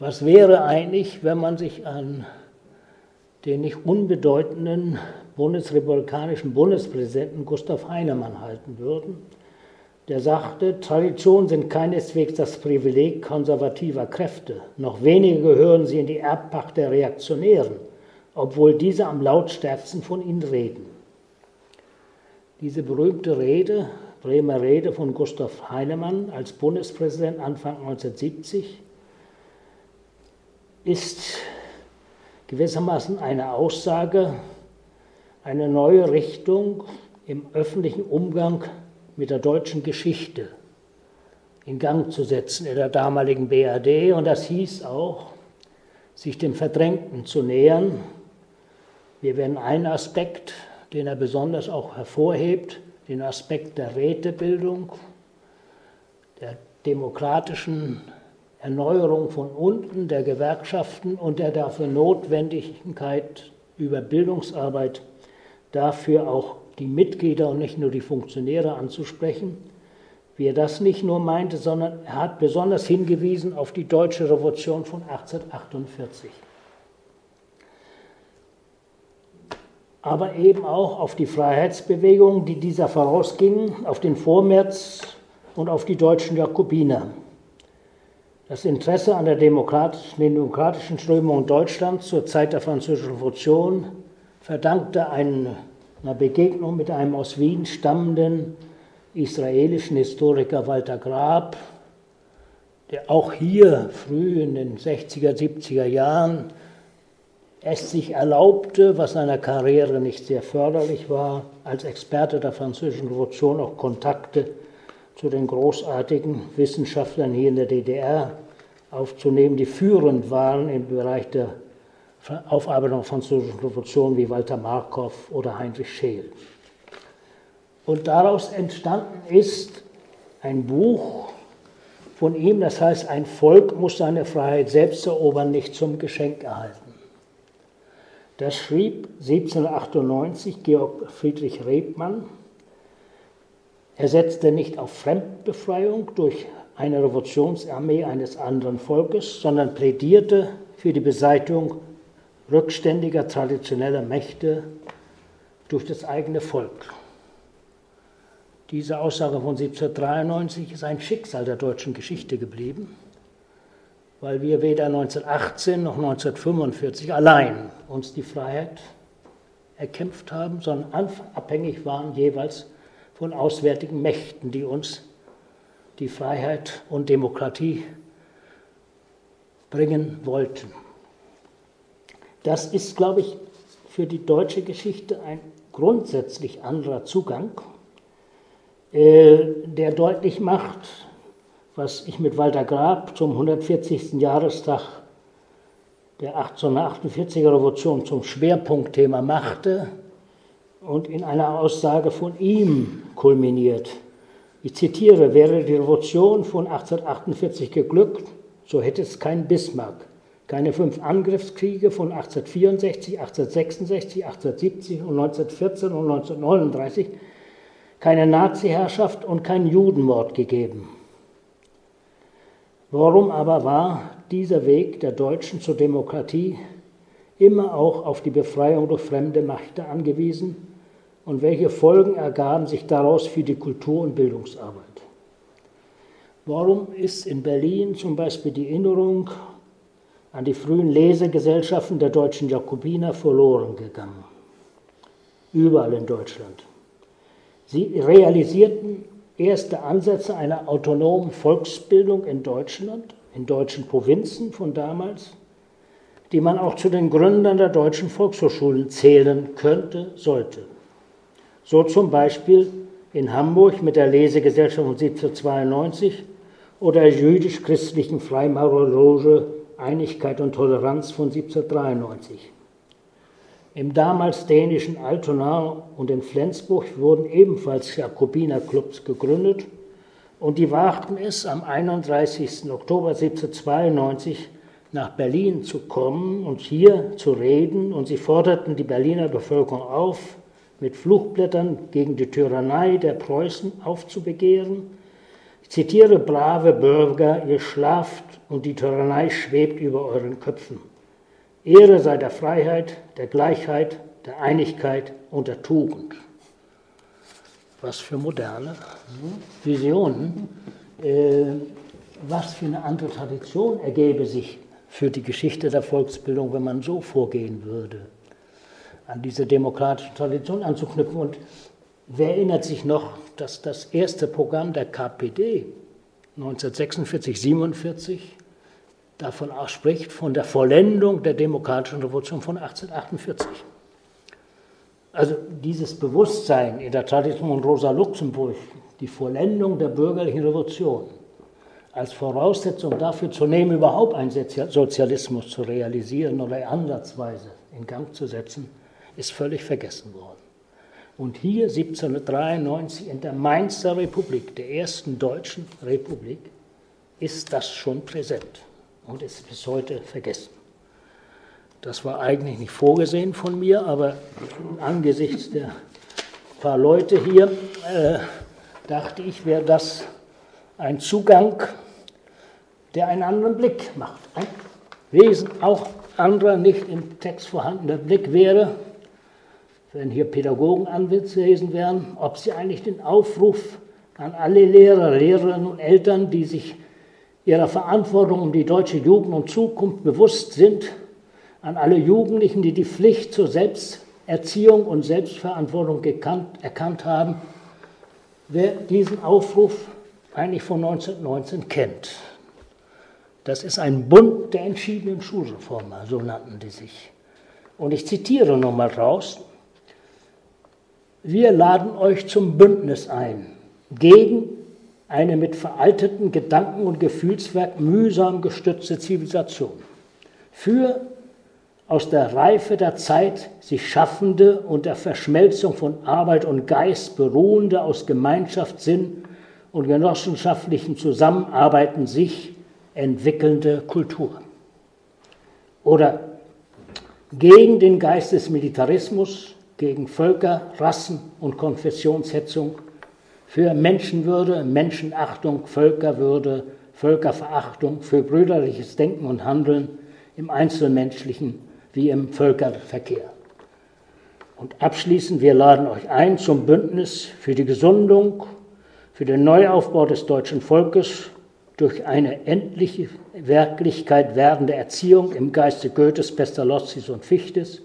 Was wäre eigentlich, wenn man sich an den nicht unbedeutenden bundesrepublikanischen Bundespräsidenten Gustav Heinemann halten würde, der sagte, Traditionen sind keineswegs das Privileg konservativer Kräfte, noch weniger gehören sie in die Erbpacht der Reaktionären, obwohl diese am lautstärksten von ihnen reden. Diese berühmte Rede, Bremer Rede von Gustav Heinemann als Bundespräsident Anfang 1970, ist gewissermaßen eine Aussage, eine neue Richtung im öffentlichen Umgang mit der deutschen Geschichte in Gang zu setzen in der damaligen BRD. Und das hieß auch, sich dem Verdrängten zu nähern. Wir werden einen Aspekt, den er besonders auch hervorhebt, den Aspekt der Rätebildung, der demokratischen Erneuerung von unten, der Gewerkschaften und der dafür Notwendigkeit über Bildungsarbeit dafür auch die Mitglieder und nicht nur die Funktionäre anzusprechen, wie er das nicht nur meinte, sondern er hat besonders hingewiesen auf die deutsche Revolution von 1848. Aber eben auch auf die Freiheitsbewegungen, die dieser vorausgingen, auf den Vormärz und auf die deutschen Jakobiner. Das Interesse an der demokratischen, demokratischen Strömung Deutschlands zur Zeit der Französischen Revolution verdankte einer Begegnung mit einem aus Wien stammenden israelischen Historiker Walter Grab, der auch hier früh in den 60er, 70er Jahren es sich erlaubte, was seiner Karriere nicht sehr förderlich war, als Experte der Französischen Revolution auch Kontakte zu den großartigen Wissenschaftlern hier in der DDR aufzunehmen, die führend waren im Bereich der Aufarbeitung der Französischen Revolution, wie Walter Markov oder Heinrich Scheel. Und daraus entstanden ist ein Buch von ihm, das heißt, ein Volk muss seine Freiheit selbst erobern, nicht zum Geschenk erhalten. Das schrieb 1798 Georg Friedrich Rebmann. Er setzte nicht auf Fremdbefreiung durch eine Revolutionsarmee eines anderen Volkes, sondern plädierte für die Beseitigung rückständiger traditioneller Mächte durch das eigene Volk. Diese Aussage von 1793 ist ein Schicksal der deutschen Geschichte geblieben, weil wir weder 1918 noch 1945 allein uns die Freiheit erkämpft haben, sondern abhängig waren jeweils von auswärtigen Mächten, die uns die Freiheit und Demokratie bringen wollten. Das ist, glaube ich, für die deutsche Geschichte ein grundsätzlich anderer Zugang, äh, der deutlich macht, was ich mit Walter Grab zum 140. Jahrestag der 1848er Revolution zum Schwerpunktthema machte und in einer Aussage von ihm kulminiert. Ich zitiere, wäre die Revolution von 1848 geglückt, so hätte es keinen Bismarck, keine fünf Angriffskriege von 1864, 1866, 1870 und 1914 und 1939, keine Nazi-Herrschaft und keinen Judenmord gegeben. Warum aber war dieser Weg der Deutschen zur Demokratie immer auch auf die Befreiung durch fremde Mächte angewiesen? Und welche Folgen ergaben sich daraus für die Kultur- und Bildungsarbeit. Warum ist in Berlin zum Beispiel die Erinnerung an die frühen Lesegesellschaften der deutschen Jakobiner verloren gegangen? Überall in Deutschland. Sie realisierten erste Ansätze einer autonomen Volksbildung in Deutschland, in deutschen Provinzen von damals, die man auch zu den Gründern der deutschen Volkshochschulen zählen könnte, sollte. So zum Beispiel in Hamburg mit der Lesegesellschaft von 1792 oder der jüdisch-christlichen Freimaurerloge Einigkeit und Toleranz von 1793. Im damals dänischen Altona und in Flensburg wurden ebenfalls Jakobinerclubs gegründet und die wagten es, am 31. Oktober 1792 nach Berlin zu kommen und hier zu reden und sie forderten die Berliner Bevölkerung auf, mit Fluchblättern gegen die Tyrannei der Preußen aufzubegehren, Ich zitiere, brave Bürger, ihr schlaft und die Tyrannei schwebt über euren Köpfen. Ehre sei der Freiheit, der Gleichheit, der Einigkeit und der Tugend. Was für moderne Visionen. Äh, was für eine andere Tradition ergäbe sich für die Geschichte der Volksbildung, wenn man so vorgehen würde, an diese demokratische Tradition anzuknüpfen. Und wer erinnert sich noch, dass das erste Programm der KPD 1946, 47 davon ausspricht, von der Vollendung der demokratischen Revolution von 1848. Also dieses Bewusstsein in der Tradition von Rosa Luxemburg, die Vollendung der bürgerlichen Revolution, als Voraussetzung dafür zu nehmen, überhaupt einen Sozialismus zu realisieren oder ansatzweise in Gang zu setzen, ist völlig vergessen worden. Und hier 1793 in der Mainzer Republik, der ersten deutschen Republik, ist das schon präsent und ist bis heute vergessen. Das war eigentlich nicht vorgesehen von mir, aber angesichts der paar Leute hier äh, dachte ich, wäre das ein Zugang der einen anderen Blick macht. Ein Wesen auch anderer, nicht im Text vorhandener Blick wäre, wenn hier Pädagogen anwesend wären, ob sie eigentlich den Aufruf an alle Lehrer, Lehrerinnen und Eltern, die sich ihrer Verantwortung um die deutsche Jugend und Zukunft bewusst sind, an alle Jugendlichen, die die Pflicht zur Selbsterziehung und Selbstverantwortung gekannt, erkannt haben, wer diesen Aufruf eigentlich von 1919 kennt. Das ist ein Bund der entschiedenen Schulreformer, so nannten die sich. Und ich zitiere nochmal raus. Wir laden euch zum Bündnis ein gegen eine mit veralteten Gedanken und Gefühlswerk mühsam gestützte Zivilisation. Für aus der Reife der Zeit sich schaffende und der Verschmelzung von Arbeit und Geist beruhende aus Gemeinschaft, Sinn und genossenschaftlichen Zusammenarbeiten sich entwickelnde Kultur. Oder gegen den Geist des Militarismus, gegen Völker, Rassen und Konfessionshetzung, für Menschenwürde, Menschenachtung, Völkerwürde, Völkerverachtung, für brüderliches Denken und Handeln im einzelmenschlichen wie im Völkerverkehr. Und abschließend, wir laden euch ein zum Bündnis für die Gesundung, für den Neuaufbau des deutschen Volkes durch eine endliche Wirklichkeit werdende Erziehung im Geiste Goethes, Pestalozzis und Fichtes,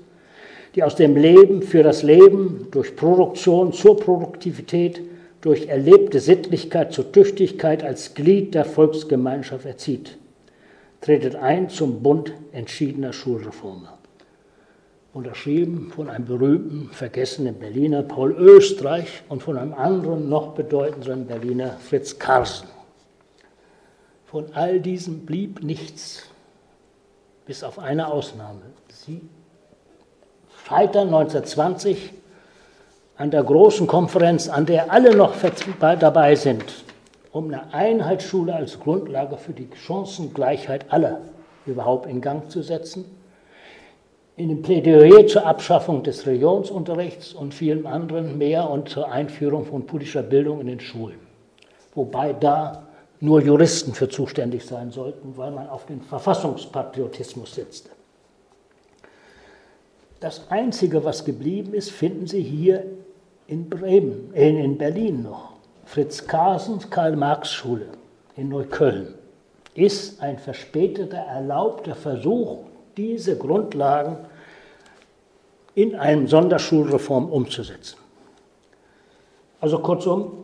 die aus dem Leben für das Leben, durch Produktion zur Produktivität, durch erlebte Sittlichkeit zur Tüchtigkeit als Glied der Volksgemeinschaft erzieht. Tretet ein zum Bund entschiedener Schulreformer. Unterschrieben von einem berühmten, vergessenen Berliner Paul Österreich und von einem anderen, noch bedeutenderen Berliner Fritz Carsten. Von all diesem blieb nichts, bis auf eine Ausnahme. Sie scheitern 1920 an der großen Konferenz, an der alle noch dabei sind, um eine Einheitsschule als Grundlage für die Chancengleichheit aller überhaupt in Gang zu setzen. In dem Plädoyer zur Abschaffung des Religionsunterrichts und vielem anderen mehr und zur Einführung von politischer Bildung in den Schulen. Wobei da nur Juristen für zuständig sein sollten, weil man auf den Verfassungspatriotismus setzte. Das Einzige, was geblieben ist, finden Sie hier in Bremen, äh, in Berlin noch. Fritz Karsens Karl-Marx-Schule in Neukölln ist ein verspäteter, erlaubter Versuch, diese Grundlagen in einem Sonderschulreform umzusetzen. Also kurzum,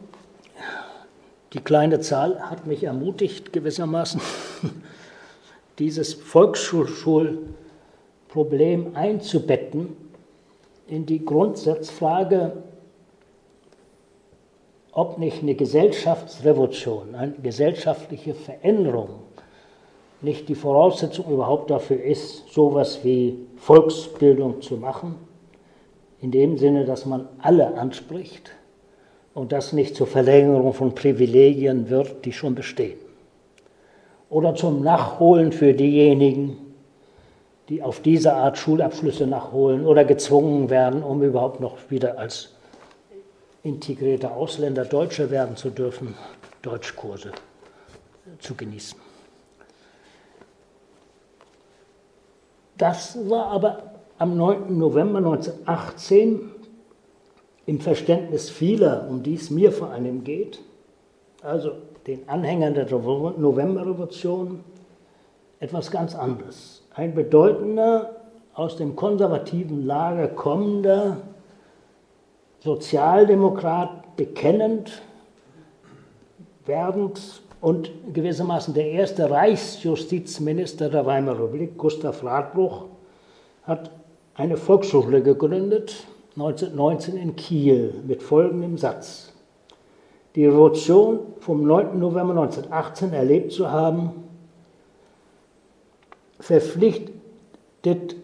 die kleine Zahl hat mich ermutigt, gewissermaßen dieses Volksschulproblem einzubetten in die Grundsatzfrage, ob nicht eine Gesellschaftsrevolution, eine gesellschaftliche Veränderung nicht die Voraussetzung überhaupt dafür ist, sowas wie Volksbildung zu machen, in dem Sinne, dass man alle anspricht und das nicht zur Verlängerung von Privilegien wird, die schon bestehen. Oder zum Nachholen für diejenigen, die auf diese Art Schulabschlüsse nachholen oder gezwungen werden, um überhaupt noch wieder als integrierte Ausländer Deutsche werden zu dürfen, Deutschkurse zu genießen. Das war aber am 9. November 1918 im Verständnis vieler, um die es mir vor allem geht, also den Anhängern der Novemberrevolution, etwas ganz anderes. Ein bedeutender, aus dem konservativen Lager kommender Sozialdemokrat, bekennend, werdend und gewissermaßen der erste Reichsjustizminister der Weimarer Republik, Gustav Radbruch, hat eine Volksschule gegründet, 1919 in Kiel, mit folgendem Satz. Die Revolution vom 9. November 1918 erlebt zu haben, verpflichtet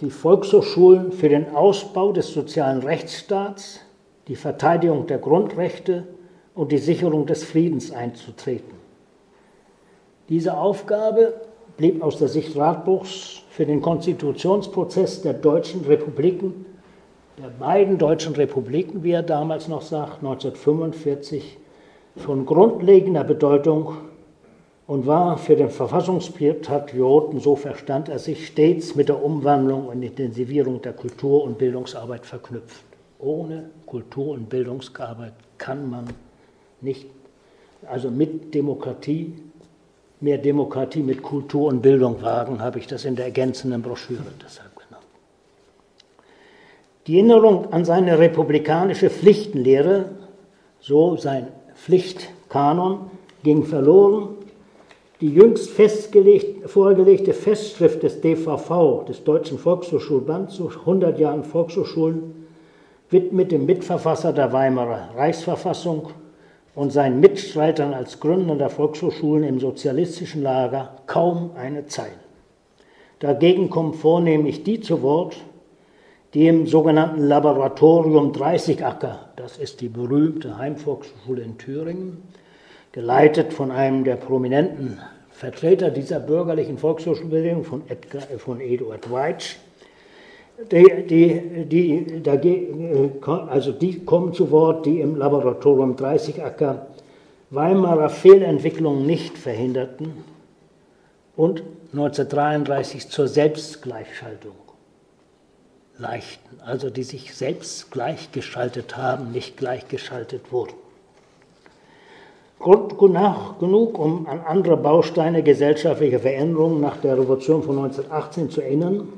die Volkshochschulen für den Ausbau des sozialen Rechtsstaats, die Verteidigung der Grundrechte und die Sicherung des Friedens einzutreten. Diese Aufgabe blieb aus der Sicht Radbuchs für den Konstitutionsprozess der deutschen Republiken, der beiden deutschen Republiken, wie er damals noch sagt, 1945, von grundlegender Bedeutung und war für den Verfassungspatrioten, so verstand er sich, stets mit der Umwandlung und Intensivierung der Kultur- und Bildungsarbeit verknüpft. Ohne Kultur- und Bildungsarbeit kann man nicht, also mit Demokratie, mehr Demokratie mit Kultur und Bildung wagen, habe ich das in der ergänzenden Broschüre deshalb genannt. Die Erinnerung an seine republikanische Pflichtenlehre, so sein Pflichtkanon, ging verloren. Die jüngst vorgelegte Festschrift des DVV, des Deutschen Volkshochschulbands, zu 100 Jahren Volkshochschulen, widmet dem Mitverfasser der Weimarer Reichsverfassung und seinen Mitstreitern als Gründer der Volkshochschulen im sozialistischen Lager kaum eine Zeile. Dagegen kommen vornehmlich die zu Wort, die im sogenannten Laboratorium 30 Acker, das ist die berühmte Heimvolksschule in Thüringen, geleitet von einem der prominenten Vertreter dieser bürgerlichen Volkshochschulbewegung, von, Edgar, von Eduard Weitsch, die, die, die, dagegen, äh, also die kommen zu Wort, die im Laboratorium 30 Acker Weimarer Fehlentwicklungen nicht verhinderten und 1933 zur Selbstgleichschaltung leichten, also die sich selbst gleichgeschaltet haben, nicht gleichgeschaltet wurden. Grund genug, um an andere Bausteine gesellschaftlicher Veränderungen nach der Revolution von 1918 zu erinnern,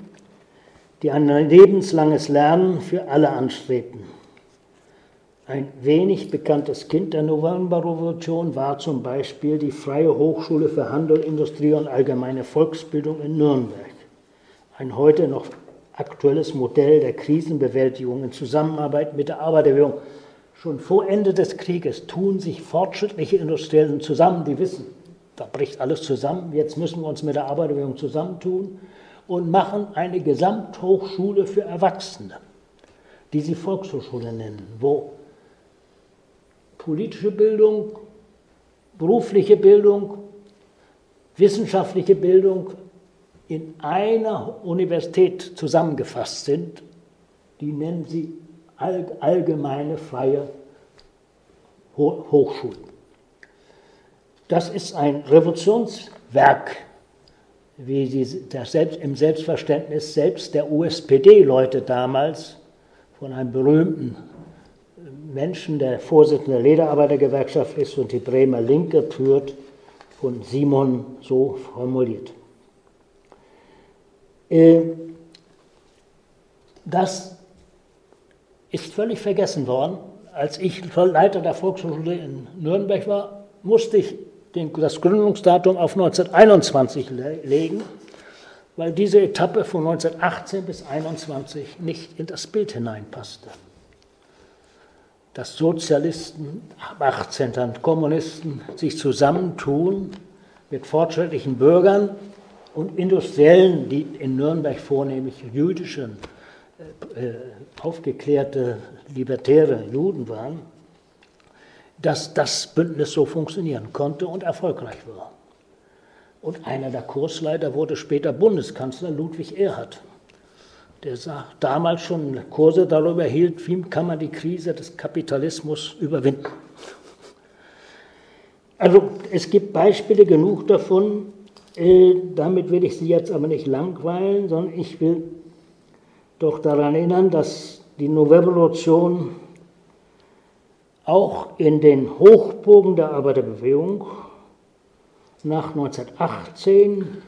die ein lebenslanges Lernen für alle anstrebten. Ein wenig bekanntes Kind der Novemberrevolution war zum Beispiel die Freie Hochschule für Handel, Industrie und allgemeine Volksbildung in Nürnberg. Ein heute noch aktuelles Modell der Krisenbewältigung in Zusammenarbeit mit der Arbeiterbewegung. Schon vor Ende des Krieges tun sich fortschrittliche Industriellen zusammen, die wissen, da bricht alles zusammen, jetzt müssen wir uns mit der Arbeiterbewegung zusammentun und machen eine Gesamthochschule für Erwachsene, die sie Volkshochschule nennen, wo politische Bildung, berufliche Bildung, wissenschaftliche Bildung in einer Universität zusammengefasst sind. Die nennen sie allgemeine freie Hochschulen. Das ist ein Revolutionswerk wie sie das selbst, im Selbstverständnis selbst der USPD-Leute damals von einem berühmten Menschen, der Vorsitzende der Lederarbeitergewerkschaft ist und die Bremer Linke führt, von Simon so formuliert. Äh, das ist völlig vergessen worden. Als ich Leiter der Volkshochschule in Nürnberg war, musste ich den, das Gründungsdatum auf 1921 legen, weil diese Etappe von 1918 bis 1921 nicht in das Bild hineinpasste. Dass Sozialisten ab 18 dann Kommunisten sich zusammentun mit fortschrittlichen Bürgern und Industriellen, die in Nürnberg vornehmlich jüdische, äh aufgeklärte, libertäre Juden waren, dass das Bündnis so funktionieren konnte und erfolgreich war. Und einer der Kursleiter wurde später Bundeskanzler Ludwig Erhard, der damals schon Kurse darüber hielt, wie kann man die Krise des Kapitalismus überwinden. Also es gibt Beispiele genug davon, äh, damit will ich Sie jetzt aber nicht langweilen, sondern ich will doch daran erinnern, dass die Novemberrevolution auch in den Hochburgen der Arbeiterbewegung nach 1918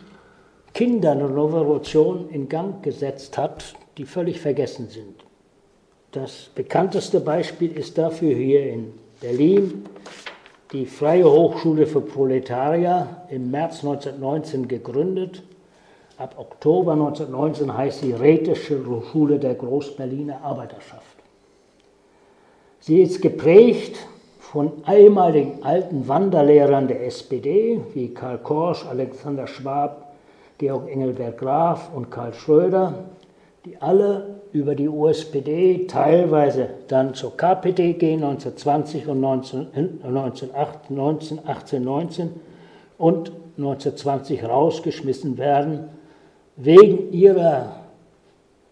Kinder der Revolution in Gang gesetzt hat, die völlig vergessen sind. Das bekannteste Beispiel ist dafür hier in Berlin die Freie Hochschule für Proletarier im März 1919 gegründet. Ab Oktober 1919 heißt sie Rätische Schule der Großberliner Arbeiterschaft. Sie ist geprägt von ehemaligen alten Wanderlehrern der SPD wie Karl Korsch, Alexander Schwab, Georg Engelbert Graf und Karl Schröder, die alle über die USPD, teilweise dann zur KPD gehen, 1920 und 19, 1918, 19, und 1920 rausgeschmissen werden, wegen ihrer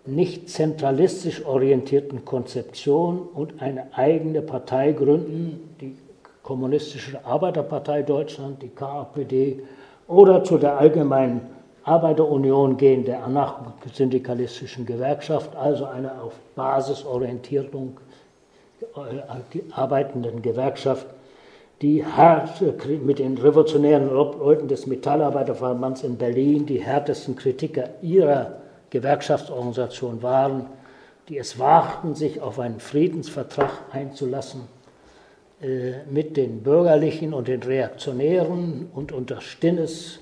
nicht zentralistisch orientierten Konzeption und eine eigene Partei gründen, die Kommunistische Arbeiterpartei Deutschland, die KPD, oder zu der allgemeinen Arbeiterunion gehen, der anarchosyndikalistischen Gewerkschaft, also eine auf Basisorientierung äh, arbeitenden Gewerkschaft, die hart mit den revolutionären Leuten des Metallarbeiterverbands in Berlin die härtesten Kritiker ihrer Gewerkschaftsorganisation waren, die es wagten, sich auf einen Friedensvertrag einzulassen äh, mit den Bürgerlichen und den Reaktionären und unter Stinnes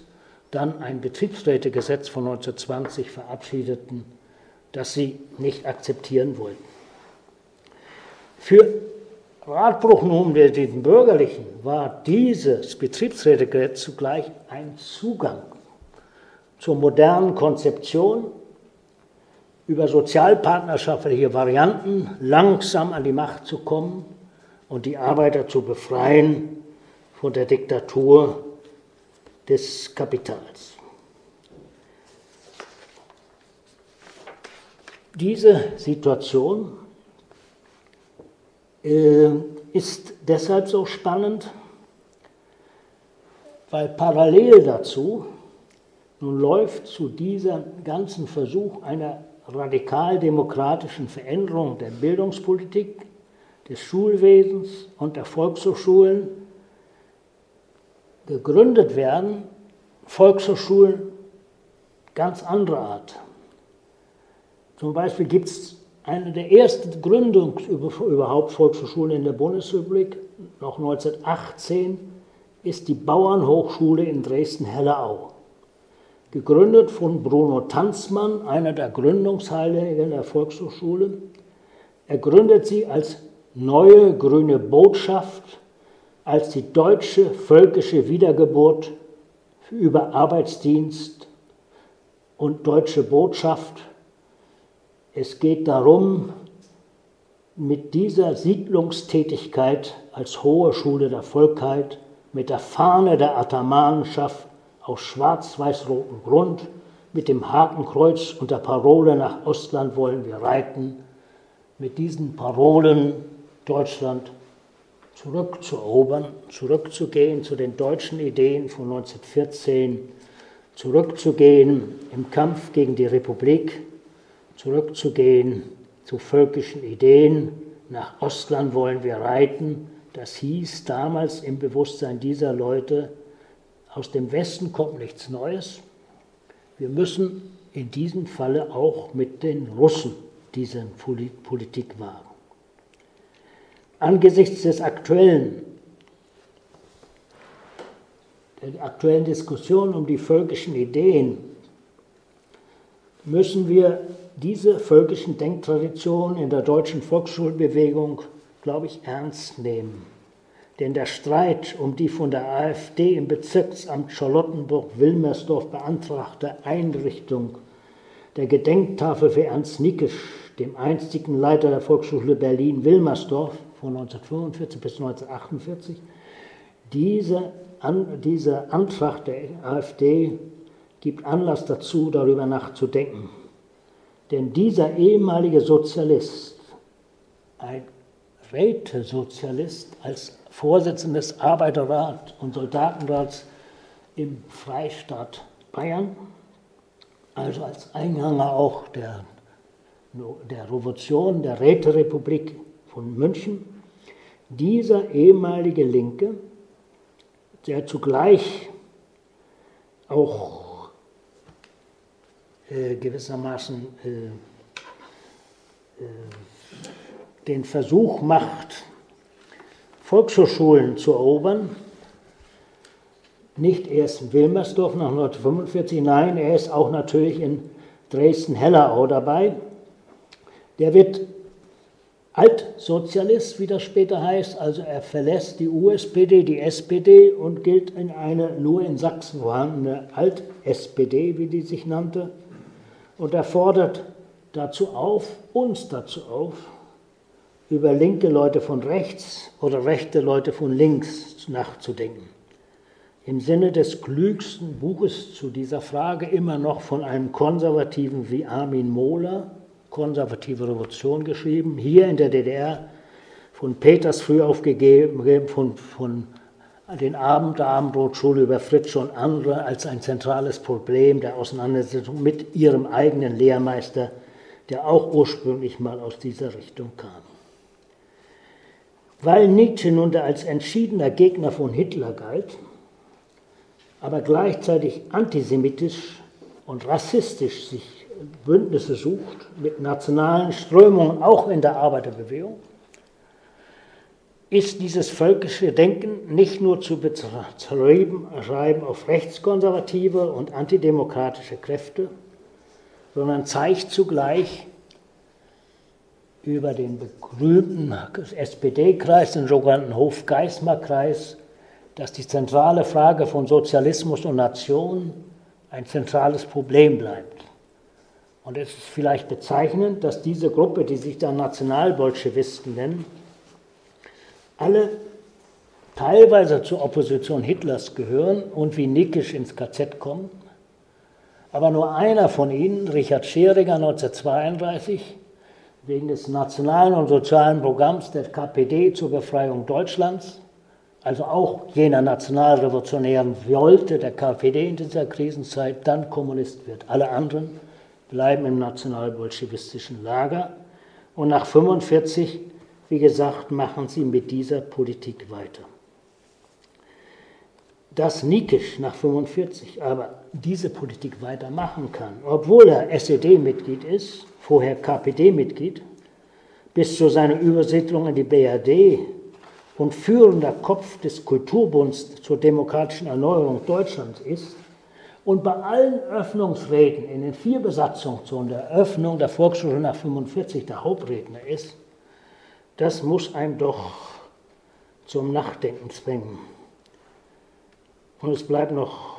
dann ein Betriebsrätegesetz von 1920 verabschiedeten, das sie nicht akzeptieren wollten. Für Radbruch nun der den Bürgerlichen war dieses Betriebsrätegesetz zugleich ein Zugang zur modernen Konzeption über sozialpartnerschaftliche Varianten langsam an die Macht zu kommen und die Arbeiter zu befreien von der Diktatur des Kapitals. Diese Situation ist deshalb so spannend, weil parallel dazu nun läuft zu diesem ganzen Versuch einer radikal-demokratischen Veränderung der Bildungspolitik, des Schulwesens und der Volkshochschulen gegründet werden, Volkshochschulen ganz anderer Art. Zum Beispiel gibt es eine der ersten Gründungen überhaupt Volkshochschulen in der Bundesrepublik, noch 1918, ist die Bauernhochschule in Dresden-Hellerau. Gegründet von Bruno Tanzmann, einer der Gründungsheiligen der Volkshochschule. Er gründet sie als neue grüne Botschaft als die deutsche völkische Wiedergeburt über Arbeitsdienst und deutsche Botschaft. Es geht darum, mit dieser Siedlungstätigkeit als hohe Schule der Volkheit, mit der Fahne der Atamanenschaft auf schwarz-weiß-rotem Grund, mit dem Hakenkreuz und der Parole nach Ostland wollen wir reiten, mit diesen Parolen Deutschland zurückzuerobern, zurückzugehen zu den deutschen Ideen von 1914, zurückzugehen im Kampf gegen die Republik, zurückzugehen zu völkischen Ideen. Nach Ostland wollen wir reiten. Das hieß damals im Bewusstsein dieser Leute, aus dem Westen kommt nichts Neues. Wir müssen in diesem Falle auch mit den Russen diese Politik wagen angesichts des aktuellen, der aktuellen Diskussion um die völkischen Ideen müssen wir diese völkischen Denktraditionen in der deutschen Volksschulbewegung, glaube ich, ernst nehmen. Denn der Streit um die von der AfD im Bezirksamt Charlottenburg-Wilmersdorf beantragte Einrichtung der Gedenktafel für Ernst Nickisch, dem einstigen Leiter der Volksschule Berlin-Wilmersdorf, von 1945 bis 1948. Diese, an, dieser Antrag der AfD gibt Anlass dazu, darüber nachzudenken. Denn dieser ehemalige Sozialist, ein Rätesozialist als Vorsitzender des Arbeiterrats und Soldatenrats im Freistaat Bayern, also als Einhanger auch der, der Revolution, der Räterepublik von München. Dieser ehemalige Linke, der zugleich auch äh, gewissermaßen äh, äh, den Versuch macht, Volkshochschulen zu erobern, nicht erst in Wilmersdorf nach 1945, nein, er ist auch natürlich in Dresden-Hellerau dabei. Der wird Altsozialist, wie das später heißt, also er verlässt die USPD, die SPD und gilt in eine nur in Sachsen vorhandene Alt-SPD, wie die sich nannte. Und er fordert dazu auf, uns dazu auf, über linke Leute von rechts oder rechte Leute von links nachzudenken. Im Sinne des klügsten Buches zu dieser Frage immer noch von einem Konservativen wie Armin Mohler, konservative Revolution geschrieben, hier in der DDR von Peters früh aufgegeben, von, von den Abend der Abendbrotschule über Fritsch und andere als ein zentrales Problem der Auseinandersetzung mit ihrem eigenen Lehrmeister, der auch ursprünglich mal aus dieser Richtung kam. Weil Nietzsche nun als entschiedener Gegner von Hitler galt, aber gleichzeitig antisemitisch und rassistisch sich Bündnisse sucht mit nationalen Strömungen, auch in der Arbeiterbewegung, ist dieses völkische Denken nicht nur zu beschreiben auf rechtskonservative und antidemokratische Kräfte, sondern zeigt zugleich über den berühmten SPD-Kreis, den sogenannten Hof-Geismar-Kreis, dass die zentrale Frage von Sozialismus und Nation ein zentrales Problem bleibt. Und es ist vielleicht bezeichnend, dass diese Gruppe, die sich dann Nationalbolschewisten nennen, alle teilweise zur Opposition Hitlers gehören und wie Nickisch ins KZ kommen. Aber nur einer von ihnen, Richard Scheringer 1932, wegen des nationalen und sozialen Programms der KPD zur Befreiung Deutschlands, also auch jener Nationalrevolutionären wollte der KPD in dieser Krisenzeit, dann Kommunist wird. Alle anderen bleiben im nationalbolschewistischen Lager. Und nach 1945, wie gesagt, machen sie mit dieser Politik weiter. Dass Nikisch nach 1945 aber diese Politik weitermachen kann, obwohl er SED-Mitglied ist, vorher KPD-Mitglied, bis zu seiner Übersiedlung in die BRD und führender Kopf des Kulturbunds zur demokratischen Erneuerung Deutschlands ist, und bei allen Öffnungsreden in den vier Besatzungszonen der Öffnung der Volksschule nach 45 der Hauptredner ist, das muss einem doch zum Nachdenken zwingen. Und es bleibt noch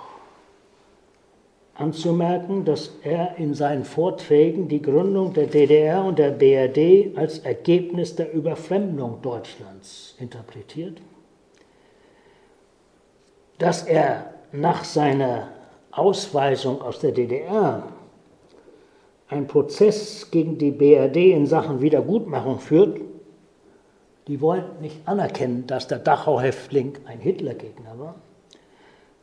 anzumerken, dass er in seinen Vorträgen die Gründung der DDR und der BRD als Ergebnis der Überfremdung Deutschlands interpretiert, dass er nach seiner Ausweisung aus der DDR ein Prozess gegen die BRD in Sachen Wiedergutmachung führt, die wollten nicht anerkennen, dass der Dachau-Häftling ein Hitlergegner war.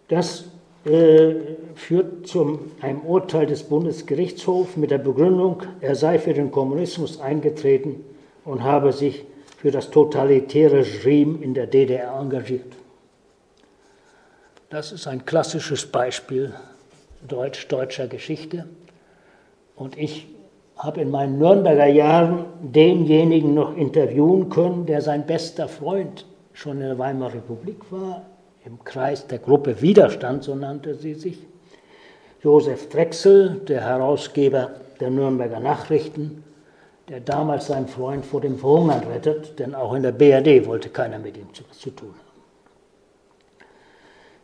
Das äh, führt zu einem Urteil des Bundesgerichtshofs mit der Begründung, er sei für den Kommunismus eingetreten und habe sich für das totalitäre Regime in der DDR engagiert. Das ist ein klassisches Beispiel deutsch-deutscher Geschichte. Und ich habe in meinen Nürnberger Jahren denjenigen noch interviewen können, der sein bester Freund schon in der Weimarer Republik war, im Kreis der Gruppe Widerstand, so nannte sie sich. Josef Drechsel, der Herausgeber der Nürnberger Nachrichten, der damals seinen Freund vor dem Verhungern rettet, denn auch in der BRD wollte keiner mit ihm zu, zu tun haben.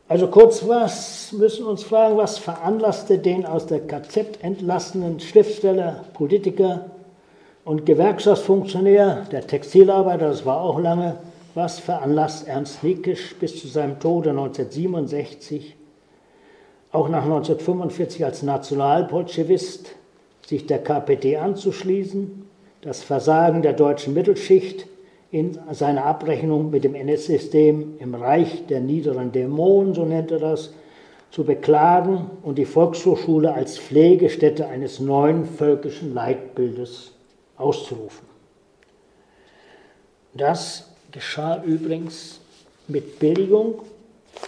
Also kurz was, müssen uns fragen, was veranlasste den aus der KZ entlassenen Schriftsteller, Politiker und Gewerkschaftsfunktionär, der Textilarbeiter, das war auch lange, was veranlasst Ernst Niekisch bis zu seinem Tode 1967, auch nach 1945 als Nationalbolschewist, sich der KPD anzuschließen, das Versagen der deutschen Mittelschicht in seiner Abrechnung mit dem NS-System im Reich der niederen Dämonen, so nennt er das, zu beklagen und die Volkshochschule als Pflegestätte eines neuen völkischen Leitbildes auszurufen. Das geschah übrigens mit Billigung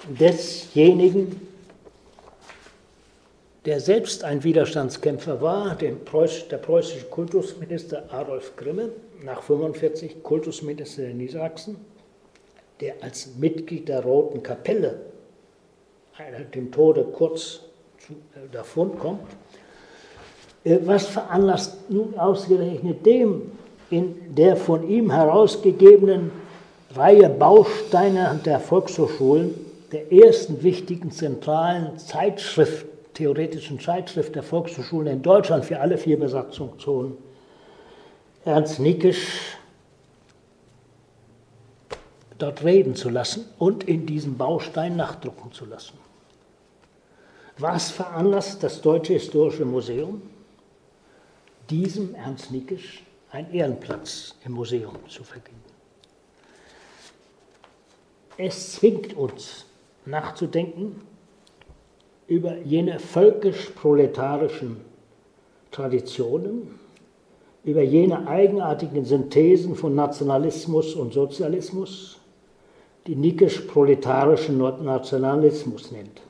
desjenigen, der selbst ein Widerstandskämpfer war, der preußische Kultusminister Adolf Grimme, nach 1945 Kultusminister in Niedersachsen, der als Mitglied der Roten Kapelle dem Tode kurz äh, davon kommt. Äh, was veranlasst nun ausgerechnet dem in der von ihm herausgegebenen Reihe Bausteine der Volkshochschulen, der ersten wichtigen zentralen Zeitschrift, theoretischen Zeitschrift der Volkshochschulen in Deutschland für alle vier Besatzungszonen, Ernst Nickisch dort reden zu lassen und in diesem Baustein nachdrucken zu lassen. Was veranlasst das Deutsche Historische Museum, diesem Ernst Nickisch einen Ehrenplatz im Museum zu vergeben? Es zwingt uns nachzudenken über jene völkisch-proletarischen Traditionen, über jene eigenartigen Synthesen von Nationalismus und Sozialismus, die Nickisch-proletarischen Nationalismus nennt.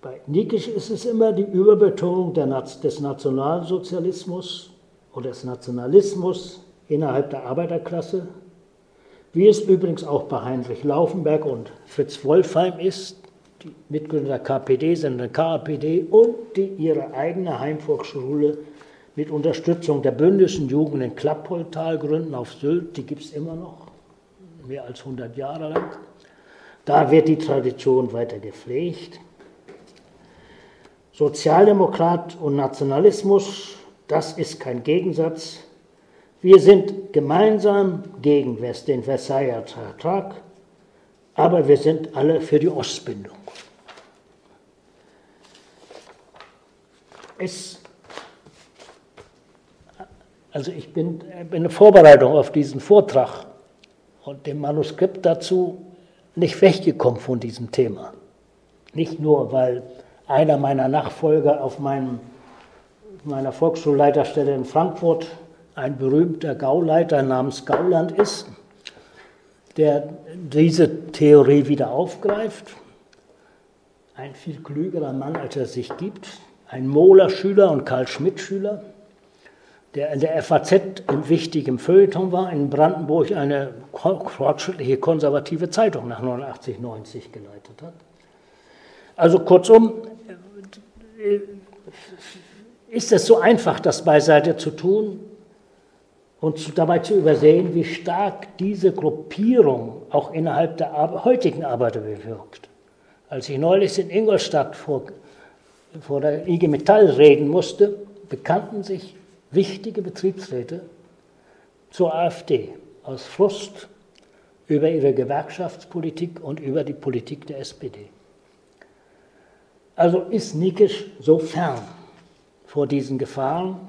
Bei Nikisch ist es immer die Überbetonung des Nationalsozialismus oder des Nationalismus innerhalb der Arbeiterklasse, wie es übrigens auch bei Heinrich Laufenberg und Fritz Wolfheim ist, die Mitgründer der KPD sind der KPD und die ihre eigene Heimvolksschule mit Unterstützung der bündischen Jugend in Klappoltal gründen auf Sylt, die gibt es immer noch, mehr als 100 Jahre lang. Da wird die Tradition weiter gepflegt. Sozialdemokrat und Nationalismus, das ist kein Gegensatz. Wir sind gemeinsam gegen den Versailler Vertrag, aber wir sind alle für die Ostbindung. Es, also ich bin, bin in Vorbereitung auf diesen Vortrag und dem Manuskript dazu nicht weggekommen von diesem Thema. Nicht nur, weil einer meiner Nachfolger auf meinem, meiner Volksschulleiterstelle in Frankfurt ein berühmter Gauleiter namens Gauland ist, der diese Theorie wieder aufgreift. Ein viel klügerer Mann, als er sich gibt. Ein Mohler-Schüler und Karl Schmidt-Schüler, der in der FAZ im wichtigen Feuilleton war, in Brandenburg eine fortschrittliche konservative Zeitung nach 89, 90 geleitet hat. Also kurzum, ist es so einfach, das beiseite zu tun und dabei zu übersehen, wie stark diese Gruppierung auch innerhalb der heutigen Arbeiter bewirkt. Als ich neulich in Ingolstadt vor, vor der IG Metall reden musste, bekannten sich wichtige Betriebsräte zur AfD aus Frust über ihre Gewerkschaftspolitik und über die Politik der SPD. Also ist Nikisch so fern vor diesen Gefahren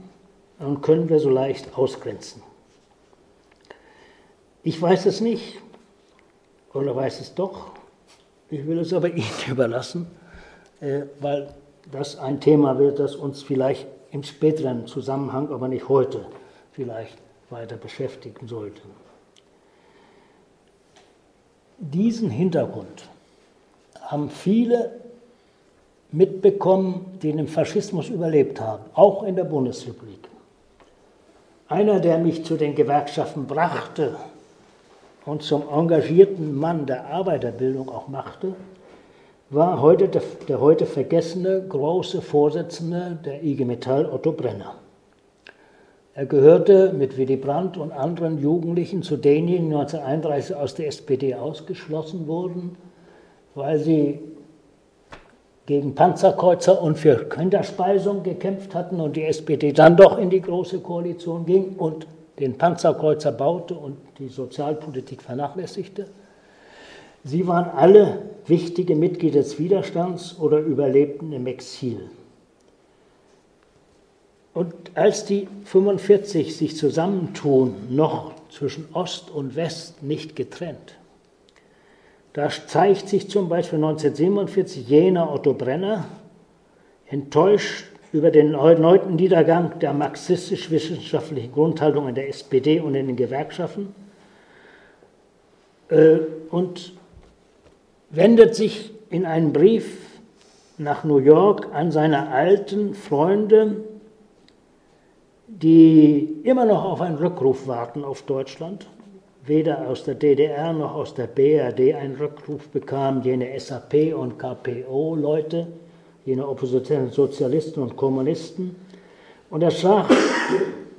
und können wir so leicht ausgrenzen. Ich weiß es nicht oder weiß es doch. Ich will es aber Ihnen überlassen, äh, weil das ein Thema wird, das uns vielleicht im späteren Zusammenhang, aber nicht heute, vielleicht weiter beschäftigen sollte. Diesen Hintergrund haben viele mitbekommen, die den Faschismus überlebt haben, auch in der Bundesrepublik. Einer, der mich zu den Gewerkschaften brachte und zum engagierten Mann der Arbeiterbildung auch machte, war heute der, der heute vergessene große Vorsitzende der IG Metall, Otto Brenner. Er gehörte mit Willy Brandt und anderen Jugendlichen zu denjenigen, die 1931 aus der SPD ausgeschlossen wurden, weil sie gegen Panzerkreuzer und für Kinderspeisung gekämpft hatten und die SPD dann doch in die Große Koalition ging und den Panzerkreuzer baute und die Sozialpolitik vernachlässigte. Sie waren alle wichtige Mitglieder des Widerstands oder überlebten im Exil. Und als die 45 sich zusammentun, noch zwischen Ost und West nicht getrennt, da zeigt sich zum Beispiel 1947 jener Otto Brenner, enttäuscht über den erneuten Niedergang der marxistisch-wissenschaftlichen Grundhaltung in der SPD und in den Gewerkschaften äh, und wendet sich in einem Brief nach New York an seine alten Freunde, die immer noch auf einen Rückruf warten auf Deutschland, weder aus der DDR noch aus der BRD einen Rückruf bekamen, jene SAP und KPO-Leute, jene oppositionellen Sozialisten und Kommunisten. Und er sagt,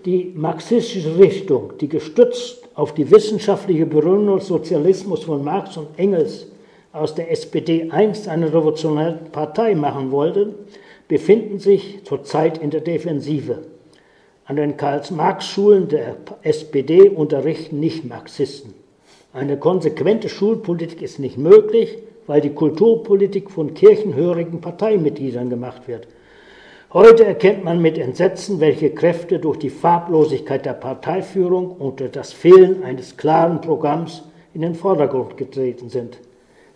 die marxistische Richtung, die gestützt auf die wissenschaftliche Begründung des Sozialismus von Marx und Engels aus der SPD einst eine revolutionäre Partei machen wollte, befinden sich zurzeit in der Defensive. An den Karl-Marx-Schulen der SPD unterrichten nicht Marxisten. Eine konsequente Schulpolitik ist nicht möglich, weil die Kulturpolitik von kirchenhörigen Parteimitgliedern gemacht wird. Heute erkennt man mit Entsetzen, welche Kräfte durch die Farblosigkeit der Parteiführung und durch das Fehlen eines klaren Programms in den Vordergrund getreten sind.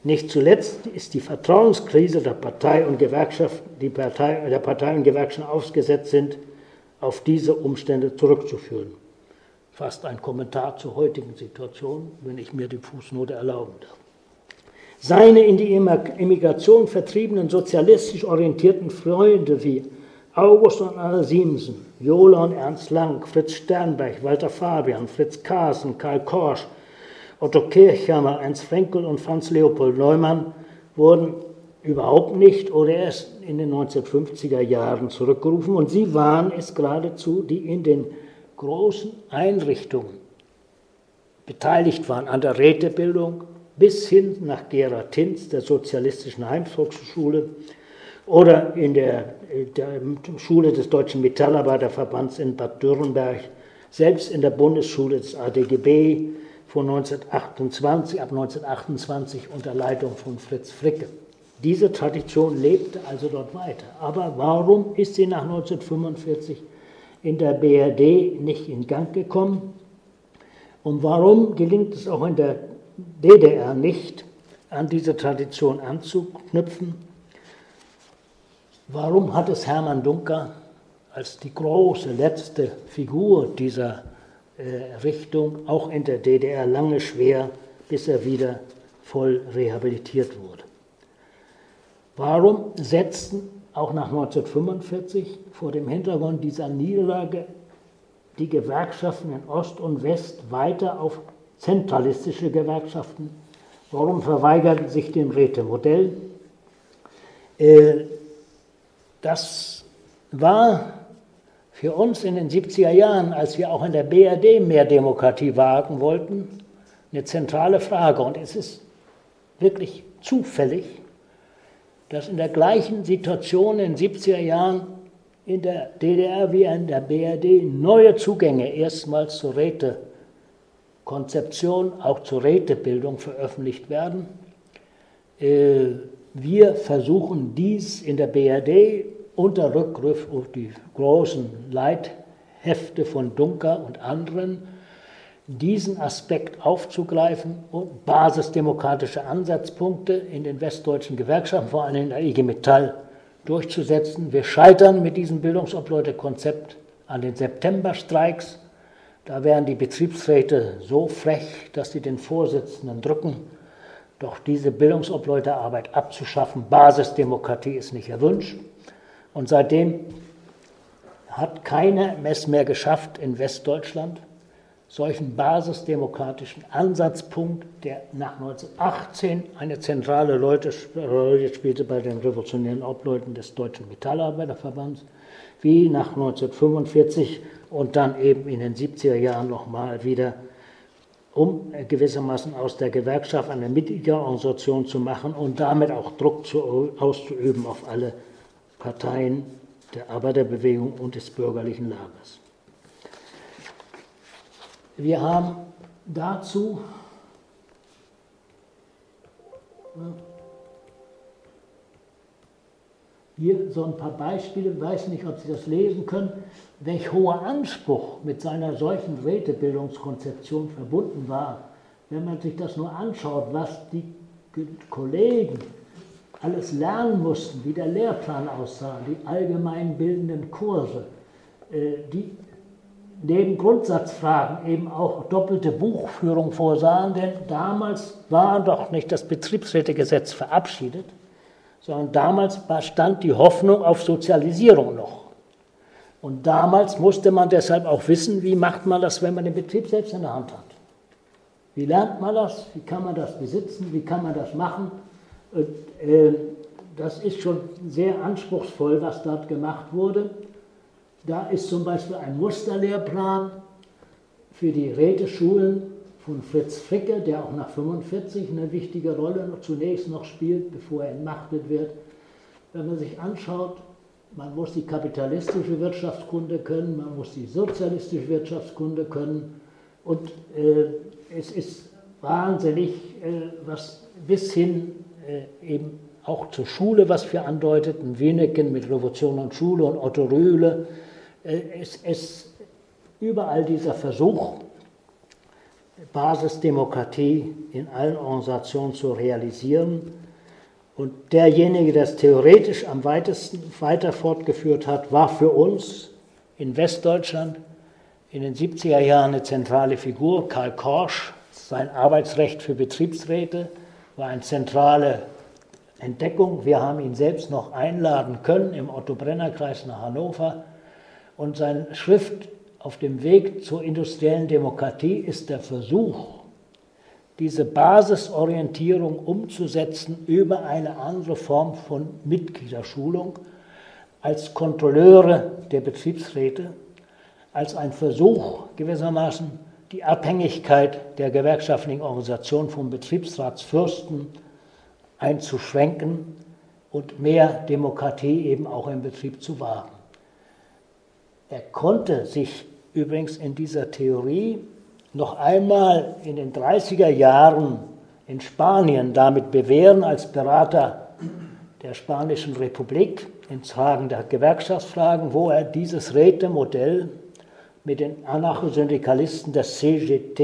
Nicht zuletzt ist die Vertrauenskrise der Partei und Gewerkschaften, die Partei, der Partei und Gewerkschaften ausgesetzt sind, auf diese Umstände zurückzuführen. Fast ein Kommentar zur heutigen Situation, wenn ich mir die Fußnote erlauben darf. Seine in die Emigration vertriebenen sozialistisch orientierten Freunde wie August und Anna Siemsen, Jola und Ernst Lang, Fritz Sternberg, Walter Fabian, Fritz Kaasen, Karl Korsch, Otto Kirchhammer, Ernst Frenkel und Franz Leopold Neumann wurden überhaupt nicht oder erst in den 1950er Jahren zurückgerufen. Und sie waren es geradezu, die in den großen Einrichtungen beteiligt waren, an der Rätebildung bis hin nach Gera Tinz, der sozialistischen Heimsvolksschule, oder in der, der, Schule des Deutschen Metallarbeiterverbands in Bad Dürrenberg, selbst in der Bundesschule des ADGB von 1928, ab 1928 unter Leitung von Fritz Fricke. Diese Tradition lebte also dort weiter. Aber warum ist sie nach 1945 in der BRD nicht in Gang gekommen? Und warum gelingt es auch in der DDR nicht, an diese Tradition anzuknüpfen? Warum hat es Hermann Dunker als die große letzte Figur dieser Richtung auch in der DDR lange schwer, bis er wieder voll rehabilitiert wurde? Warum setzten auch nach 1945 vor dem Hintergrund dieser Niederlage die Gewerkschaften in Ost und West weiter auf zentralistische Gewerkschaften? Warum verweigerten sich dem Rätemodell? Äh, das war für uns in den 70er Jahren, als wir auch in der BRD mehr Demokratie wagen wollten, eine zentrale Frage. Und es ist wirklich zufällig, dass in der gleichen Situation in den 70er Jahren in der DDR wie in der BRD neue Zugänge erstmals zur Rätekonzeption, auch zur Rätebildung veröffentlicht werden. Äh, wir versuchen dies in der BRD unter Rückgriff auf die großen Leithefte von Dunker und anderen, diesen Aspekt aufzugreifen und basisdemokratische Ansatzpunkte in den westdeutschen Gewerkschaften, vor allem in der IG Metall, durchzusetzen. Wir scheitern mit diesem Bildungsobleute-Konzept an den Septemberstreiks. Da wären die Betriebsräte so frech, dass sie den Vorsitzenden drücken. Doch diese Bildungsobleutearbeit abzuschaffen, Basisdemokratie ist nicht erwünscht. Und seitdem hat keiner es mehr geschafft in Westdeutschland, solchen basisdemokratischen Ansatzpunkt, der nach 1918 eine zentrale Rolle spielte bei den revolutionären Obleuten des Deutschen Metallarbeiterverbands, wie nach 1945 und dann eben in den 70er Jahren nochmal wieder, um gewissermaßen aus der Gewerkschaft eine Mitgliederorganisation zu machen und damit auch Druck zu, auszuüben auf alle Parteien der Arbeiterbewegung und des bürgerlichen Lagers. Wir haben dazu Hier so ein paar Beispiele, ich weiß nicht, ob Sie das lesen können, welch hoher Anspruch mit seiner solchen Rätebildungskonzeption verbunden war. Wenn man sich das nur anschaut, was die Kollegen alles lernen mussten, wie der Lehrplan aussah, die allgemeinbildenden Kurse, äh, die neben Grundsatzfragen eben auch doppelte Buchführung vorsahen, denn damals war doch nicht das Betriebsrätegesetz verabschiedet, sondern damals stand die Hoffnung auf Sozialisierung noch. Und damals musste man deshalb auch wissen, wie macht man das, wenn man den Betrieb selbst in der Hand hat. Wie lernt man das? Wie kann man das besitzen? Wie kann man das machen? Äh, das ist schon sehr anspruchsvoll, was dort gemacht wurde. Da ist zum Beispiel ein Musterlehrplan für die Räteschulen von Fritz Fricke, der auch nach 45 eine wichtige Rolle noch zunächst noch spielt, bevor er entmachtet wird. Wenn man sich anschaut, man muss die kapitalistische Wirtschaftskunde können, man muss die sozialistische Wirtschaftskunde können und äh, es ist wahnsinnig, äh, was bis hin eben auch zur Schule, was wir andeuteten, Wieneken mit Revolution und Schule und Otto Rühle, äh, es ist überall dieser Versuch, Basisdemokratie in allen Organisationen zu realisieren. Und derjenige, der es theoretisch am weitesten weiter fortgeführt hat, war für uns in Westdeutschland in den 70er Jahren eine zentrale Figur. Karl Korsch, sein Arbeitsrecht für Betriebsräte war eine zentrale Entdeckung. Wir haben ihn selbst noch einladen können im Otto-Brenner-Kreis nach Hannover. Und seine Schrift auf dem Weg zur industriellen Demokratie ist der Versuch, diese Basisorientierung umzusetzen über eine andere Form von Mitgliederschulung als Kontrolleure der Betriebsräte, als ein Versuch gewissermaßen die Abhängigkeit der gewerkschaftlichen Organisation vom Betriebsratsfürsten einzuschränken und mehr Demokratie eben auch im Betrieb zu wahren. Er konnte sich übrigens in dieser Theorie noch einmal in den 30er Jahren in Spanien damit bewähren als Berater der Spanischen Republik in Fragen der Gewerkschaftsfragen, wo er dieses Rätemodell mit den Anarchosyndikalisten des CGT,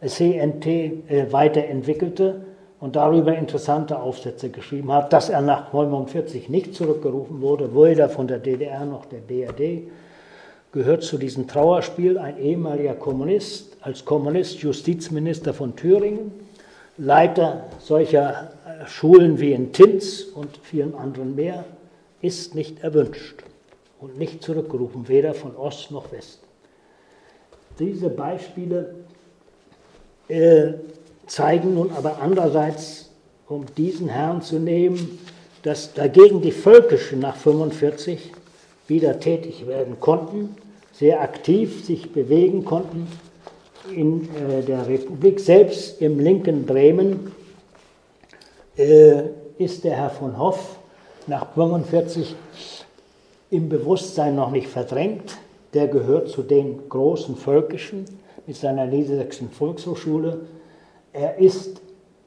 äh, CNT äh, weiterentwickelte und darüber interessante Aufsätze geschrieben hat, dass er nach 1949 nicht zurückgerufen wurde, weder von der DDR noch der BRD, gehört zu diesem Trauerspiel ein ehemaliger Kommunist, als Kommunist Justizminister von Thüringen, Leiter solcher äh, Schulen wie in Tinz und vielen anderen mehr, ist nicht erwünscht und nicht zurückgerufen, weder von Ost noch West. Diese Beispiele äh, zeigen nun aber andererseits, um diesen Herrn zu nehmen, dass dagegen die Völkischen nach 1945 wieder tätig werden konnten, sehr aktiv sich bewegen konnten in äh, der Republik. Selbst im linken Bremen äh, ist der Herr von Hoff nach 1945 im Bewusstsein noch nicht verdrängt der gehört zu den großen Völkischen mit seiner Niedersächsischen Volkshochschule. Er ist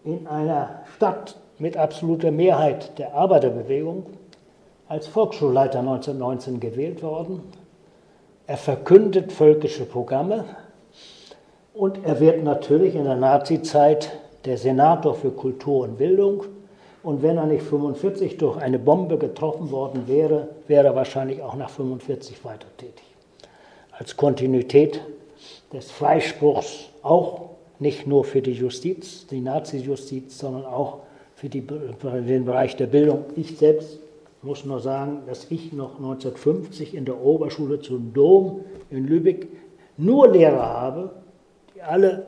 in einer Stadt mit absoluter Mehrheit der Arbeiterbewegung als Volksschulleiter 1919 gewählt worden. Er verkündet völkische Programme und er wird natürlich in der Nazizeit der Senator für Kultur und Bildung. Und wenn er nicht 45 durch eine Bombe getroffen worden wäre, wäre er wahrscheinlich auch nach 45 weiter tätig als Kontinuität des Freispruchs auch nicht nur für die Justiz, die Nazi-Justiz, sondern auch für die, den Bereich der Bildung. Ich selbst muss nur sagen, dass ich noch 1950 in der Oberschule zum Dom in Lübeck nur Lehrer habe, die alle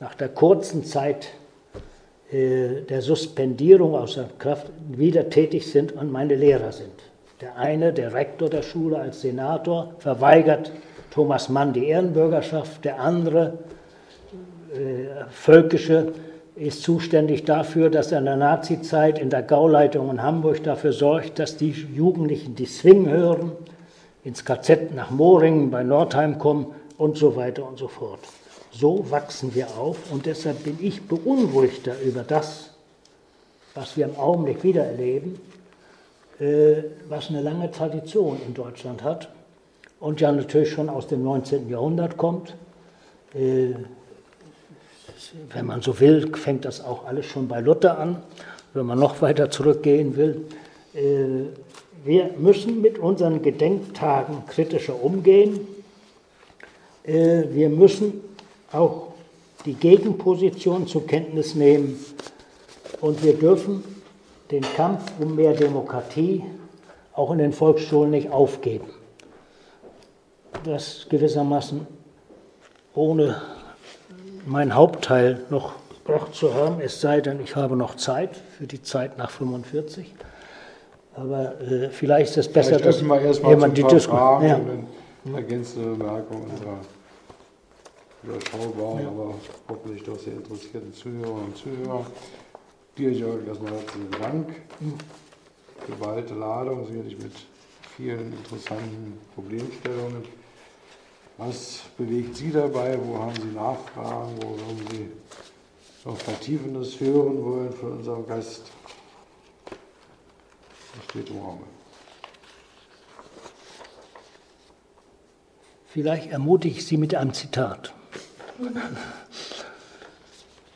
nach der kurzen Zeit äh, der Suspendierung außer Kraft wieder tätig sind und meine Lehrer sind. Der eine, der Rektor der Schule als Senator, verweigert Thomas Mann die Ehrenbürgerschaft. Der andere, äh, Völkische, ist zuständig dafür, dass er in der Nazizeit in der Gauleitung in Hamburg dafür sorgt, dass die Jugendlichen die Swing hören, ins KZ nach Moringen bei Nordheim kommen und so weiter und so fort. So wachsen wir auf und deshalb bin ich beunruhigter über das, was wir im Augenblick wieder erleben, was eine lange Tradition in Deutschland hat und ja natürlich schon aus dem 19. Jahrhundert kommt. Äh, wenn man so will, fängt das auch alles schon bei Luther an, wenn man noch weiter zurückgehen will. Äh, wir müssen mit unseren Gedenktagen kritischer umgehen. Wir müssen auch die Gegenposition zur Kenntnis nehmen und wir dürfen den Kampf um mehr Demokratie auch in den Volksschulen nicht aufgeben. Das gewissermaßen ohne mein Hauptteil noch gebracht zu haben, es sei denn, ich habe noch Zeit für die Zeit nach 45. Aber äh, vielleicht ist es besser, dass jemand die Diskussion. Ja. Ergänzende Bemerkung unserer überschaubaren, aber hoffentlich doch sehr interessierten Zuhörerinnen und Zuhörer. Dir, Jörg, erstmal herzlichen Dank. Geballte Ladung, sicherlich mit vielen interessanten Problemstellungen. Was bewegt Sie dabei? Wo haben Sie Nachfragen? Wo haben Sie noch Vertiefendes hören wollen von unserem Gast? Das steht im Raum. Vielleicht ermutige ich Sie mit einem Zitat.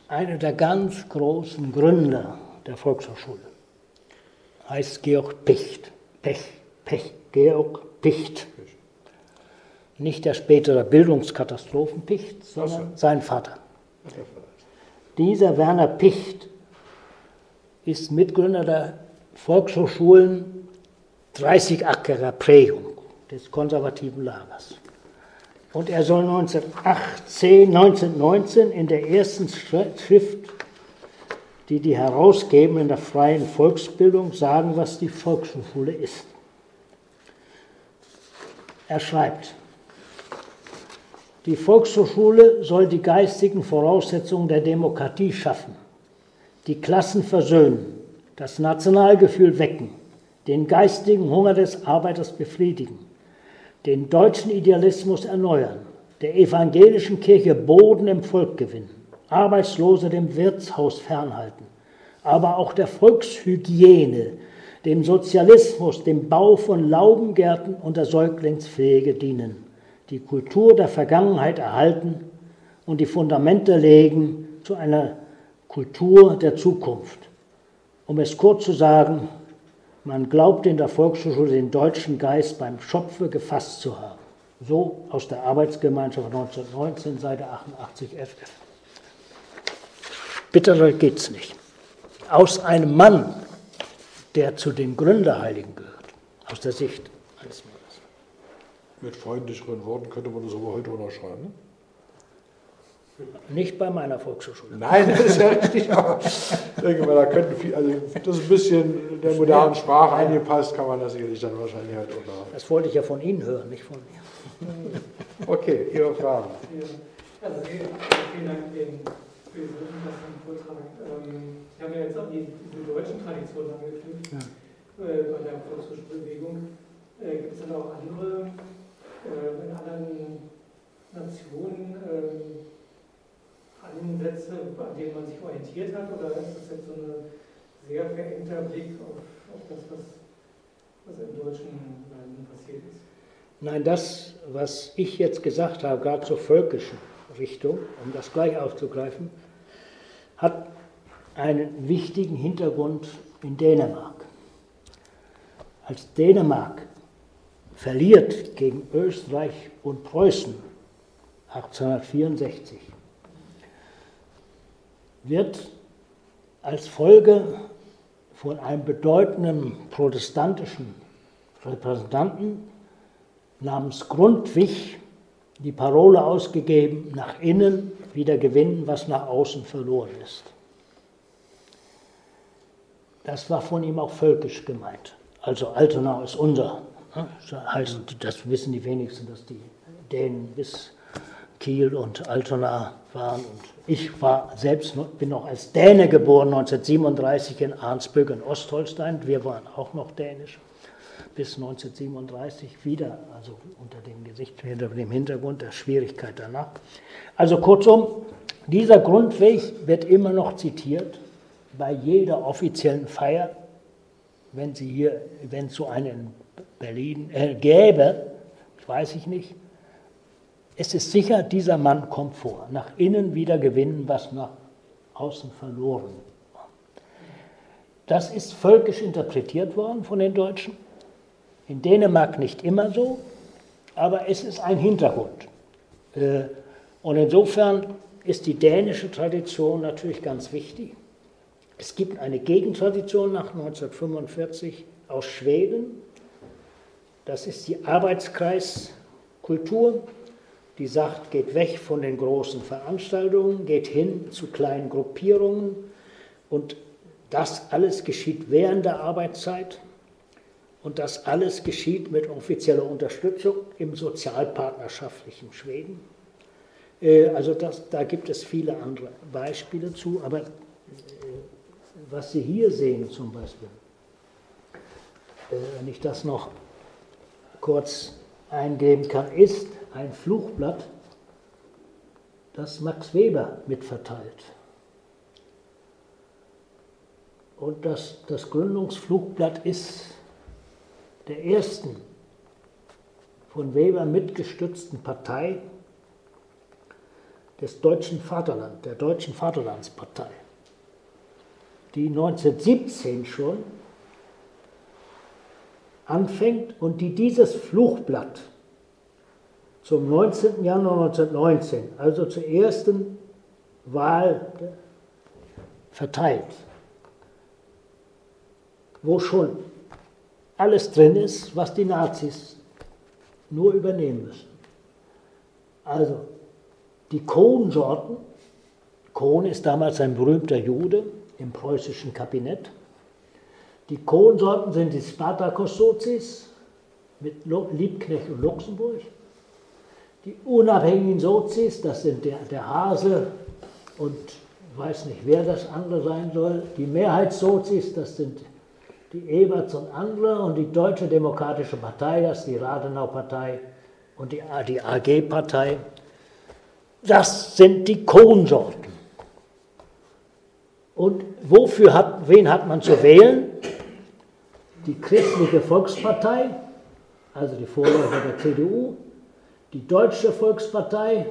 Einer der ganz großen Gründer der Volkshochschule heißt Georg Picht. Pech, Pech, Georg Picht. Nicht der spätere Bildungskatastrophenpicht, sondern sein Vater. Dieser Werner Picht ist Mitgründer der Volkshochschulen 30-ackerer Prägung des konservativen Lagers. Und er soll 1918, 1919 in der ersten Schrift, die die herausgeben in der freien Volksbildung, sagen, was die Volkshochschule ist. Er schreibt, die Volkshochschule soll die geistigen Voraussetzungen der Demokratie schaffen, die Klassen versöhnen, das Nationalgefühl wecken, den geistigen Hunger des Arbeiters befriedigen den deutschen Idealismus erneuern, der evangelischen Kirche Boden im Volk gewinnen, Arbeitslose dem Wirtshaus fernhalten, aber auch der Volkshygiene, dem Sozialismus, dem Bau von Laubengärten und der Säuglingspflege dienen, die Kultur der Vergangenheit erhalten und die Fundamente legen zu einer Kultur der Zukunft. Um es kurz zu sagen, man glaubt in der Volkshochschule den deutschen Geist beim Schopfe gefasst zu haben. So aus der Arbeitsgemeinschaft 1919, Seite 88 FF. Bitterer geht's nicht. Aus einem Mann, der zu den Gründerheiligen gehört, aus der Sicht eines Mannes. Mit freundlicheren Worten könnte man das aber heute unterschreiben. Nicht bei meiner Volkshochschule. Nein, das ist ja richtig, aber ich denke mal, da könnten viel, also das ist ein bisschen der modernen Sprache angepasst, kann man das sicherlich dann wahrscheinlich halt unter. Das wollte ich ja von Ihnen hören, nicht von mir. Okay, Ihre Fragen. Also vielen Dank für diesen interessanten Vortrag. Ähm, Sie haben ja jetzt auch die, diese deutschen Traditionen angeknüpft ja. äh, bei der Volkshochschulbewegung. Äh, Gibt es dann auch andere, äh, in anderen Nationen, ähm, Ansätze, an denen man sich orientiert hat, oder ist das jetzt so ein sehr verengter Blick auf, auf das, was, was im deutschen Landen passiert ist? Nein, das, was ich jetzt gesagt habe, gerade zur völkischen Richtung, um das gleich aufzugreifen, hat einen wichtigen Hintergrund in Dänemark. Als Dänemark verliert gegen Österreich und Preußen 1864, wird als Folge von einem bedeutenden protestantischen Repräsentanten namens Grundwig die Parole ausgegeben, nach innen wieder gewinnen, was nach außen verloren ist. Das war von ihm auch völkisch gemeint. Also Altona ist unser. Das heißt, das wissen die wenigsten, dass die Dänen bis Kiel und Altona waren. Und ich war selbst, bin noch als Däne geboren, 1937 in Arnsbück in Ostholstein. Wir waren auch noch dänisch bis 1937 wieder, also unter dem Gesicht, hinter dem Hintergrund der Schwierigkeit danach. Also kurzum, dieser Grundweg wird immer noch zitiert bei jeder offiziellen Feier wenn sie hier, wenn es so einen in Berlin äh, gäbe, weiß ich nicht. Es ist sicher, dieser Mann kommt vor. Nach innen wieder gewinnen, was nach außen verloren. Das ist völkisch interpretiert worden von den Deutschen. In Dänemark nicht immer so, aber es ist ein Hintergrund. Äh, und insofern ist die dänische Tradition natürlich ganz wichtig. Es gibt eine Gegentradition nach 1945 aus Schweden. Das ist die Arbeitskreiskultur, die sagt, geht weg von den großen Veranstaltungen, geht hin zu kleinen Gruppierungen. Und das alles geschieht während der Arbeitszeit. Und das alles geschieht mit offizieller Unterstützung im sozialpartnerschaftlichen Schweden. Äh, also das, da gibt es viele andere Beispiele zu, aber äh, was Sie hier sehen zum Beispiel, äh, wenn ich das noch kurz eingeben kann, ist ein Fluchblatt, das Max Weber mitverteilt. Und das, das Gründungsflugblatt ist der ersten von Weber mitgestützten Partei des deutschen Vaterland, der deutschen Vaterlandspartei, die 1917 schon anfängt und die dieses Fluchblatt zum 19. Januar 1919, also zur ersten Wahl verteilt, wo schon alles drin ist, was die Nazis nur übernehmen müssen. Also die Kronsorten, Kohn ist damals ein berühmter Jude im preußischen Kabinett, die Kronsorten sind die Spartakos-Sozis mit Liebknecht und Luxemburg. Die unabhängigen Sozis, das sind der, der Hase und weiß nicht, wer das andere sein soll. Die Mehrheitssozis, das sind die Eberts und andere. Und die Deutsche Demokratische Partei, das ist die Radenau-Partei und die, die AG-Partei. Das sind die Kronsorten. Und wofür hat, wen hat man zu wählen? die Christliche Volkspartei, also die Vorläufer der CDU, die Deutsche Volkspartei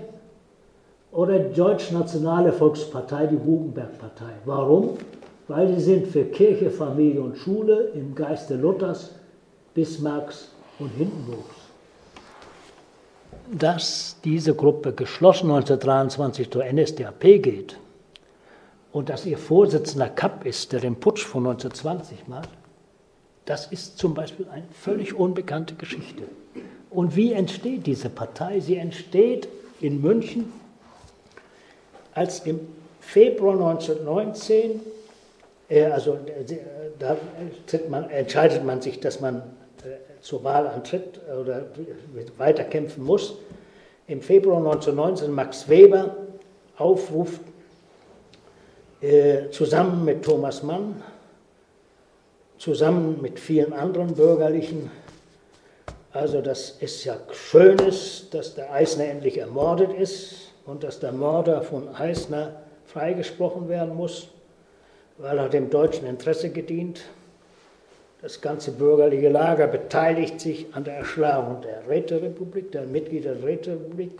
oder die Deutsch-Nationale Volkspartei, die Bugenberg-Partei. Warum? Weil sie sind für Kirche, Familie und Schule im Geiste Luthers, Bismarcks und Hindenburgs. Dass diese Gruppe geschlossen 1923 zur NSDAP geht und dass ihr Vorsitzender Kapp ist, der den Putsch von 1920 macht, das ist zum Beispiel eine völlig unbekannte Geschichte. Und wie entsteht diese Partei? Sie entsteht in München, als im Februar 1919, äh, also äh, da man, entscheidet man sich, dass man äh, zur Wahl antritt oder weiterkämpfen muss. Im Februar 1919 Max Weber aufruft, äh, zusammen mit Thomas Mann, zusammen mit vielen anderen Bürgerlichen. Also das ist ja schön ist, dass der Eisner endlich ermordet ist und dass der Mörder von Eisner freigesprochen werden muss, weil er dem deutschen Interesse gedient. Das ganze bürgerliche Lager beteiligt sich an der Erschlagung der Räterepublik, der Mitglieder der Räterepublik.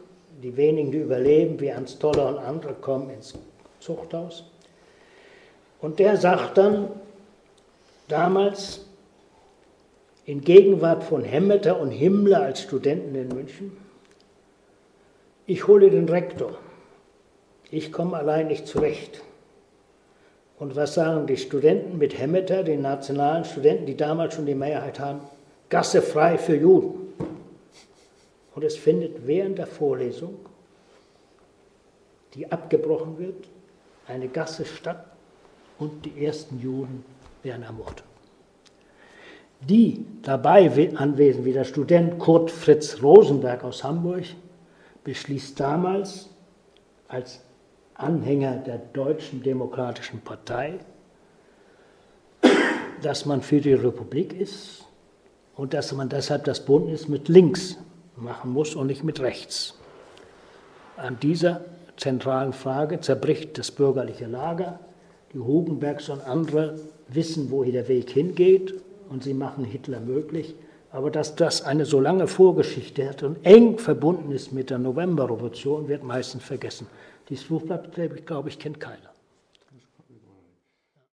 Die wenigen, die überleben, wie Ernst Toller und andere, kommen ins Zuchthaus. Und der sagt dann, damals in Gegenwart von Hemmeter und Himmler als Studenten in München. Ich hole den Rektor. Ich komme allein nicht zurecht. Und was sagen die Studenten mit Hemmeter, den nationalen Studenten, die damals schon die Mehrheit haben? Gasse frei für Juden. Und es findet während der Vorlesung, die abgebrochen wird, eine Gasse statt und die ersten Juden werden ermordet. Die dabei anwesend, wie der Student Kurt Fritz Rosenberg aus Hamburg, beschließt damals als Anhänger der Deutschen Demokratischen Partei, dass man für die Republik ist und dass man deshalb das Bündnis mit links machen muss und nicht mit rechts. An dieser zentralen Frage zerbricht das bürgerliche Lager. Die Hugenbergs und andere wissen, wo der Weg hingeht und sie machen Hitler möglich. Aber dass das eine so lange Vorgeschichte hat und eng verbunden ist mit der Novemberrevolution, wird meistens vergessen. Dieses Buchblatt, glaube ich, kennt keiner.